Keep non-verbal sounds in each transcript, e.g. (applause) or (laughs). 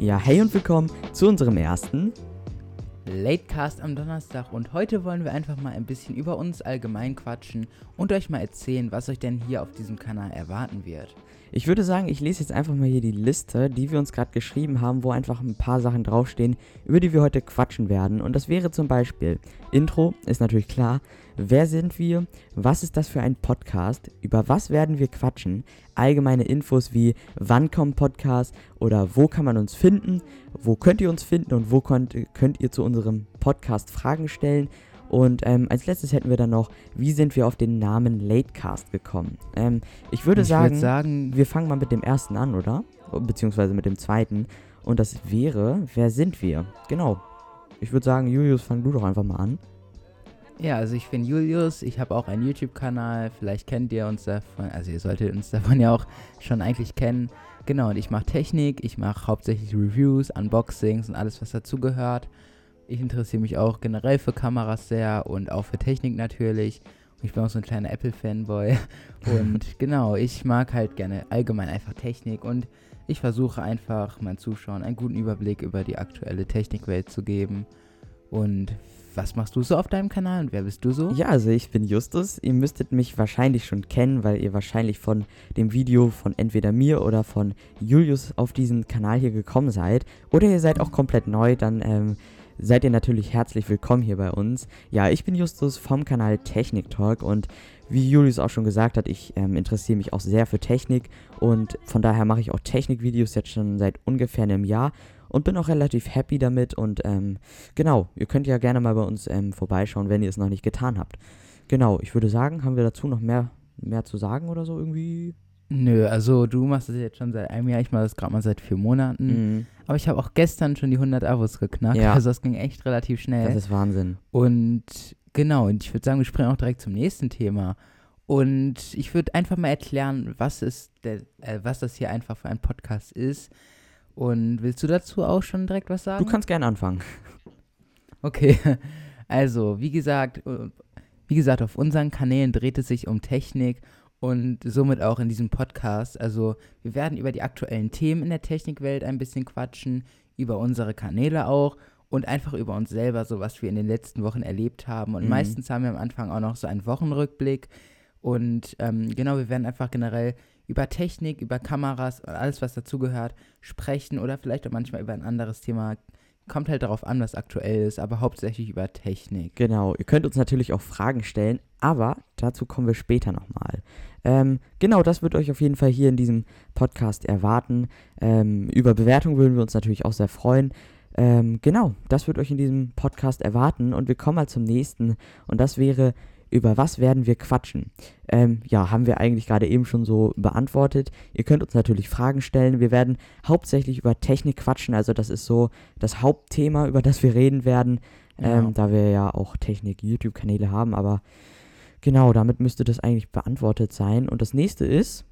Ja, hey und willkommen zu unserem ersten Latecast am Donnerstag und heute wollen wir einfach mal ein bisschen über uns allgemein quatschen und euch mal erzählen, was euch denn hier auf diesem Kanal erwarten wird. Ich würde sagen, ich lese jetzt einfach mal hier die Liste, die wir uns gerade geschrieben haben, wo einfach ein paar Sachen draufstehen, über die wir heute quatschen werden. Und das wäre zum Beispiel Intro, ist natürlich klar. Wer sind wir? Was ist das für ein Podcast? Über was werden wir quatschen? Allgemeine Infos wie wann kommt Podcast oder wo kann man uns finden? Wo könnt ihr uns finden und wo könnt, könnt ihr zu unserem Podcast Fragen stellen? Und ähm, als letztes hätten wir dann noch, wie sind wir auf den Namen Latecast gekommen? Ähm, ich würde Ich sagen, würd sagen- wir fangen mal mit dem ersten an, oder? Beziehungsweise mit dem zweiten. Und das wäre, wer sind wir? Genau. Ich würde sagen, Julius, fang du doch einfach mal an. Ja, also ich bin Julius, ich habe auch einen YouTube-Kanal, vielleicht kennt ihr uns davon, also ihr solltet uns (laughs) davon ja auch schon eigentlich kennen. Genau, und ich mache Technik, ich mache hauptsächlich Reviews, Unboxings und alles, was dazugehört. Ich interessiere mich auch generell für Kameras sehr und auch für Technik natürlich. Ich bin auch so ein kleiner Apple-Fanboy. (laughs) Und genau, ich mag halt gerne allgemein einfach Technik und ich versuche einfach meinen Zuschauern einen guten Überblick über die aktuelle Technikwelt zu geben. Und was machst du so auf deinem Kanal und wer bist du so? Ja, also ich bin Justus. Ihr müsstet mich wahrscheinlich schon kennen, weil ihr wahrscheinlich von dem Video von entweder mir oder von Julius auf diesen Kanal hier gekommen seid. Oder ihr seid auch komplett neu, dann ähm, seid ihr natürlich herzlich willkommen hier bei uns. Ja, ich bin Justus vom Kanal Technik Talk und wie Julius auch schon gesagt hat, ich ähm, interessiere mich auch sehr für Technik und von daher mache ich auch Technikvideos jetzt schon seit ungefähr einem Jahr und bin auch relativ happy damit und ähm, genau, ihr könnt ja gerne mal bei uns ähm, vorbeischauen, wenn ihr es noch nicht getan habt. Genau, ich würde sagen, haben wir dazu noch mehr, mehr zu sagen oder so irgendwie? Nö, also du machst das jetzt schon seit einem Jahr, ich mache das gerade mal seit vier Monaten. Mhm. Aber ich habe auch gestern schon die 100 Abos geknackt, Ja. also das ging echt relativ schnell. Das ist Wahnsinn. Und genau, und ich würde sagen, wir springen auch direkt zum nächsten Thema. Und ich würde einfach mal erklären, was ist der, äh, was das hier einfach für ein Podcast ist. Und willst du dazu auch schon direkt was sagen? Du kannst gerne anfangen. (laughs) Okay, also wie gesagt, äh, wie gesagt, auf unseren Kanälen dreht es sich um Technik und somit auch in diesem Podcast. Also wir werden über die aktuellen Themen in der Technikwelt ein bisschen quatschen, über unsere Kanäle auch und einfach über uns selber, so was wir in den letzten Wochen erlebt haben. Und Mhm. meistens haben wir am Anfang auch noch so einen Wochenrückblick. Und ähm, genau, wir werden einfach generell über Technik, über Kameras und alles, was dazugehört, sprechen oder vielleicht auch manchmal über ein anderes Thema. Kommt halt darauf an, was aktuell ist, aber hauptsächlich über Technik. Genau, ihr könnt uns natürlich auch Fragen stellen, aber dazu kommen wir später nochmal. Ähm, genau, das wird euch auf jeden Fall hier in diesem Podcast erwarten. Ähm, über Bewertung würden wir uns natürlich auch sehr freuen. Ähm, genau, das wird euch in diesem Podcast erwarten und wir kommen mal zum nächsten und das wäre, über was werden wir quatschen? Ähm, ja, haben wir eigentlich gerade eben schon so beantwortet. Ihr könnt uns natürlich Fragen stellen. Wir werden hauptsächlich über Technik quatschen, also das ist so das Hauptthema, über das wir reden werden ähm, Ja. da wir ja auch Technik-YouTube-Kanäle haben, aber genau, damit müsste das eigentlich beantwortet sein. Und das nächste ist,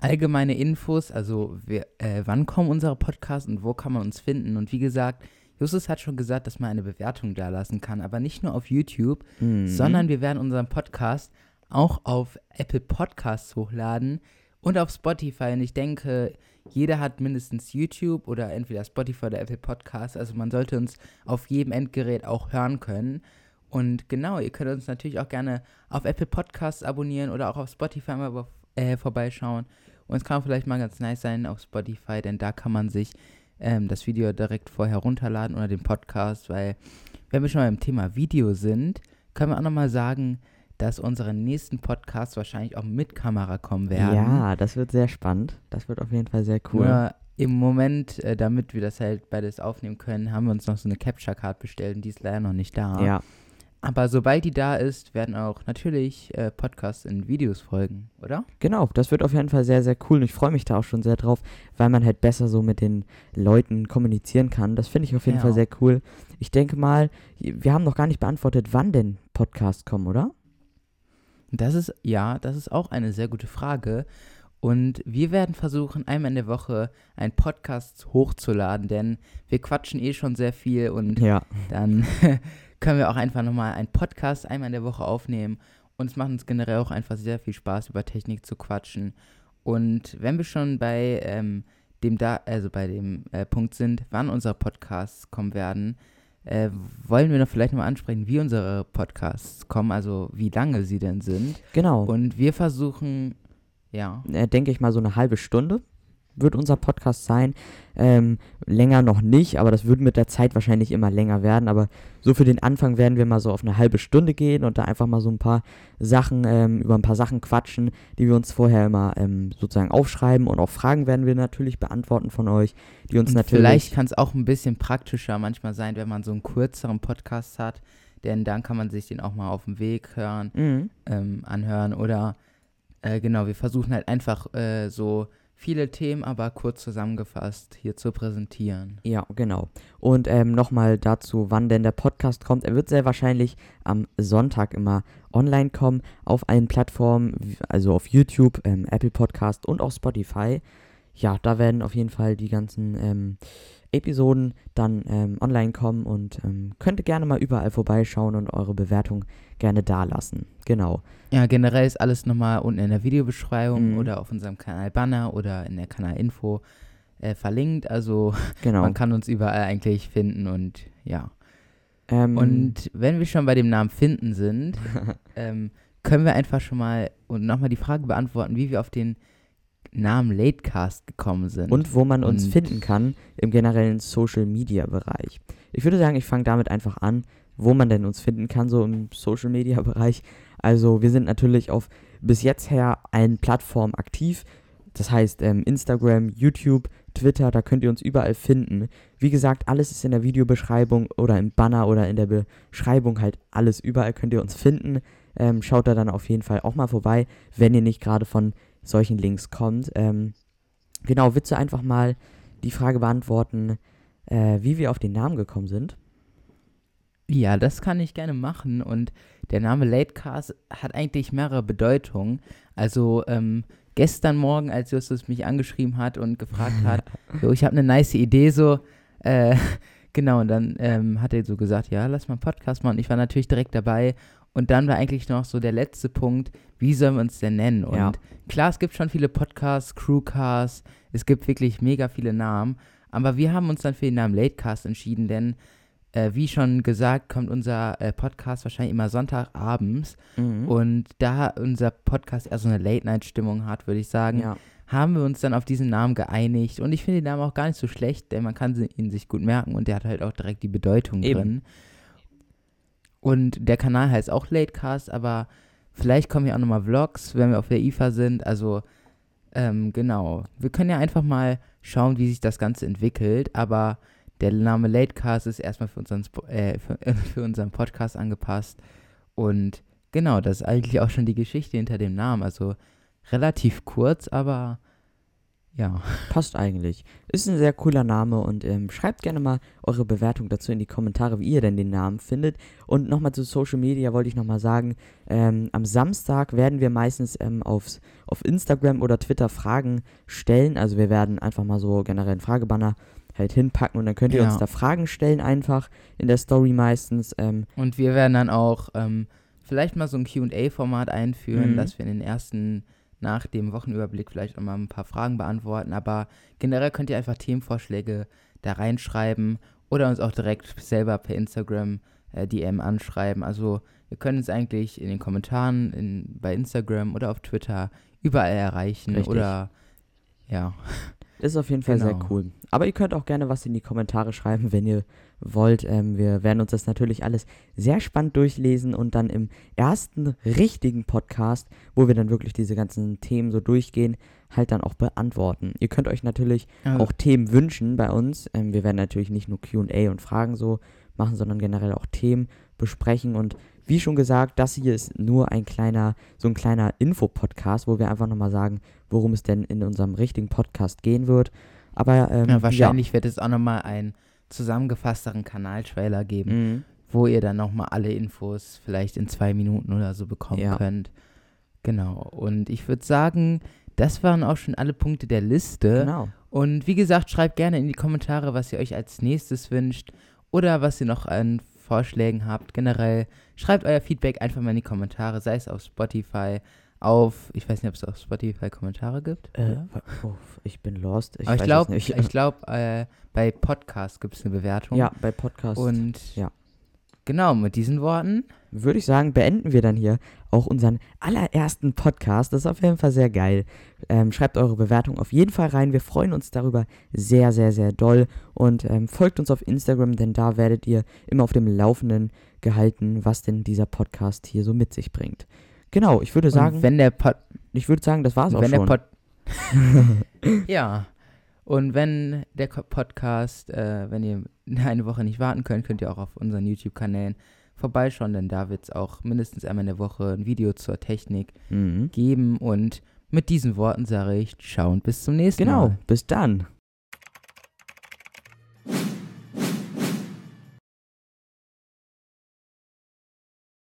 Allgemeine Infos, also wir, äh, wann kommen unsere Podcasts und wo kann man uns finden? Und wie gesagt, Justus hat schon gesagt, dass man eine Bewertung da lassen kann, aber nicht nur auf YouTube, mhm, sondern wir werden unseren Podcast auch auf Apple Podcasts hochladen und auf Spotify. Und ich denke, jeder hat mindestens YouTube oder entweder Spotify oder Apple Podcasts. Also man sollte uns auf jedem Endgerät auch hören können. Und genau, ihr könnt uns natürlich auch gerne auf Apple Podcasts abonnieren oder auch auf Spotify mal äh, vorbeischauen. Und es kann vielleicht mal ganz nice sein auf Spotify, denn da kann man sich ähm, das Video direkt vorher runterladen oder den Podcast, weil wenn wir schon beim Thema Video sind, können wir auch nochmal sagen, dass unsere nächsten Podcasts wahrscheinlich auch mit Kamera kommen werden. ja, das wird sehr spannend. Das wird auf jeden Fall sehr cool. Nur im Moment, äh, damit wir das halt beides aufnehmen können, haben wir uns noch so eine Capture Card bestellt und die ist leider noch nicht da. Ja, Aber sobald die da ist, werden auch natürlich äh, Podcasts in Videos folgen, oder? genau, das wird auf jeden Fall sehr, sehr cool. Und ich freue mich da auch schon sehr drauf, weil man halt besser so mit den Leuten kommunizieren kann. Das finde ich auf jeden Ja. Fall sehr cool. Ich denke mal, wir haben noch gar nicht beantwortet, wann denn Podcasts kommen, oder? Das ist, ja, das ist auch eine sehr gute Frage. Und wir werden versuchen, einmal in der Woche einen Podcast hochzuladen, denn wir quatschen eh schon sehr viel und Ja. dann (laughs) können wir auch einfach nochmal einen Podcast einmal in der Woche aufnehmen. Und es macht uns generell auch einfach sehr viel Spaß, über Technik zu quatschen. Und wenn wir schon bei ähm, dem da, also bei dem äh, Punkt sind, wann unsere Podcasts kommen werden, äh, wollen wir noch vielleicht nochmal ansprechen, wie unsere Podcasts kommen, also wie lange sie denn sind. Genau. Und wir versuchen, ja. Äh, denke ich mal so eine halbe Stunde wird unser Podcast sein. Ähm, länger noch nicht, aber das wird mit der Zeit wahrscheinlich immer länger werden. Aber so für den Anfang werden wir mal so auf eine halbe Stunde gehen und da einfach mal so ein paar Sachen, ähm, über ein paar Sachen quatschen, die wir uns vorher immer ähm, sozusagen aufschreiben und auch Fragen werden wir natürlich beantworten von euch, die uns Und natürlich. Vielleicht kann es auch ein bisschen praktischer manchmal sein, wenn man so einen kürzeren Podcast hat, denn dann kann man sich den auch mal auf dem Weg hören, Mhm. ähm, anhören oder äh, genau, wir versuchen halt einfach äh, so viele Themen, aber kurz zusammengefasst hier zu präsentieren. Ja, genau. Und ähm, nochmal dazu, wann denn der Podcast kommt. Er wird sehr wahrscheinlich am Sonntag immer online kommen, auf allen Plattformen, also auf YouTube, ähm, Apple Podcast und auch Spotify. Ja, da werden auf jeden Fall die ganzen ähm, Episoden dann ähm, online kommen und ähm, könnt ihr gerne mal überall vorbeischauen und eure Bewertung gerne dalassen. Genau. Ja, generell ist alles nochmal unten in der Videobeschreibung Mhm. oder auf unserem Kanal Banner oder in der Kanalinfo äh, verlinkt. Also (laughs) Genau. man kann uns überall eigentlich finden und ja. ähm, Und wenn wir schon bei dem Namen finden sind, (laughs) ähm, können wir einfach schon mal und nochmal die Frage beantworten, wie wir auf den Namen Latecast gekommen sind. und wo man uns Und- finden kann im generellen Social Media Bereich. Ich würde sagen, ich fange damit einfach an, wo man denn uns finden kann, so im Social Media Bereich. Also, wir sind natürlich auf bis jetzt her allen Plattformen aktiv. Das heißt, ähm, Instagram, YouTube, Twitter, da könnt ihr uns überall finden. Wie gesagt, alles ist in der Videobeschreibung oder im Banner oder in der Beschreibung halt alles. Überall könnt ihr uns finden. Ähm, schaut da dann auf jeden Fall auch mal vorbei, wenn ihr nicht gerade von solchen Links kommt. Ähm, genau, willst du einfach mal die Frage beantworten, äh, wie wir auf den Namen gekommen sind? ja, das kann ich gerne machen. Und der Name Latecast hat eigentlich mehrere Bedeutungen. Also ähm, gestern Morgen, als Justus mich angeschrieben hat und gefragt hat, (laughs) so, ich habe eine nice Idee, so, äh, (laughs) genau, und dann ähm, hat er so gesagt, ja, lass mal einen Podcast machen. Ich war natürlich direkt dabei. Und dann war eigentlich noch so der letzte Punkt, wie sollen wir uns denn nennen? Und Ja. klar, es gibt schon viele Podcasts, Crewcasts, es gibt wirklich mega viele Namen. Aber wir haben uns dann für den Namen Latecast entschieden, denn äh, wie schon gesagt, kommt unser äh, Podcast wahrscheinlich immer Sonntagabends. Mhm. Und da unser Podcast eher so eine Late-Night-Stimmung hat, würde ich sagen, ja. haben wir uns dann auf diesen Namen geeinigt. Und ich finde den Namen auch gar nicht so schlecht, denn man kann ihn sich gut merken und der hat halt auch direkt die Bedeutung Eben. drin. Und der Kanal heißt auch Latecast, aber vielleicht kommen hier auch nochmal Vlogs, wenn wir auf der IFA sind. Also, ähm, genau. Wir können ja einfach mal schauen, wie sich das Ganze entwickelt, aber der Name Latecast ist erstmal für unseren, äh, für, (laughs) für unseren Podcast angepasst. Und genau, das ist eigentlich auch schon die Geschichte hinter dem Namen. Also relativ kurz, aber ja. Passt eigentlich. Ist ein sehr cooler Name und ähm, schreibt gerne mal eure Bewertung dazu in die Kommentare, wie ihr denn den Namen findet. Und nochmal zu Social Media wollte ich nochmal sagen, ähm, am Samstag werden wir meistens ähm, aufs, auf Instagram oder Twitter Fragen stellen. Also wir werden einfach mal so generell einen Fragebanner halt hinpacken und dann könnt ihr Ja. uns da Fragen stellen einfach in der Story meistens. Ähm, Und wir werden dann auch ähm, vielleicht mal so ein QA-Format einführen, Mhm. dass wir in den ersten, nach dem Wochenüberblick vielleicht auch mal ein paar Fragen beantworten. Aber generell könnt ihr einfach Themenvorschläge da reinschreiben oder uns auch direkt selber per Instagram äh, DM anschreiben. Also wir können uns eigentlich in den Kommentaren in, bei Instagram oder auf Twitter überall erreichen. Richtig. Oder ja. Ist auf jeden Fall sehr Genau. cool. Aber ihr könnt auch gerne was in die Kommentare schreiben, wenn ihr wollt. Ähm, wir werden uns das natürlich alles sehr spannend durchlesen und dann im ersten richtigen Podcast, wo wir dann wirklich diese ganzen Themen so durchgehen, halt dann auch beantworten. Ihr könnt euch natürlich Also, auch Themen wünschen bei uns. Ähm, wir werden natürlich nicht nur QA und Fragen so machen, sondern generell auch Themen besprechen. Und wie schon gesagt, das hier ist nur ein kleiner, so ein kleiner Info-Podcast, wo wir einfach nochmal sagen, worum es denn in unserem richtigen Podcast gehen wird. Aber ähm, ja, wahrscheinlich wird es auch nochmal einen zusammengefassteren Kanaltrailer geben. Ja. Mhm. wo ihr dann nochmal alle Infos vielleicht in zwei Minuten oder so bekommen Ja. könnt. Genau. Und ich würde sagen, das waren auch schon alle Punkte der Liste. Genau. Und wie gesagt, schreibt gerne in die Kommentare, was ihr euch als nächstes wünscht oder was ihr noch an Vorschlägen habt. Generell schreibt euer Feedback einfach mal in die Kommentare, sei es auf Spotify, auf, ich weiß nicht, ob es auf Spotify Kommentare gibt. Äh, oh, ich bin lost. Ich Aber ich glaube, ich glaube, äh, bei Podcast gibt es eine Bewertung. ja, bei Podcast. Und ja. Genau, mit diesen Worten. würde ich sagen, beenden wir dann hier auch unseren allerersten Podcast. Das ist auf jeden Fall sehr geil. Ähm, schreibt eure Bewertung auf jeden Fall rein. Wir freuen uns darüber sehr, sehr, sehr doll. Und ähm, folgt uns auf Instagram, denn da werdet ihr immer auf dem Laufenden gehalten, was denn dieser Podcast hier so mit sich bringt. Genau, ich würde sagen, und wenn der Pod ich würde sagen, das war's auch wenn schon. der Pod (laughs) ja. Und wenn der Podcast, äh, wenn ihr (laughs) eine Woche nicht warten könnt, könnt ihr auch auf unseren YouTube-Kanälen vorbeischauen, denn da wird es auch mindestens einmal in der Woche ein Video zur Technik mhm. geben. Und mit diesen Worten sage ich, ciao und bis zum nächsten Genau, Mal. bis dann.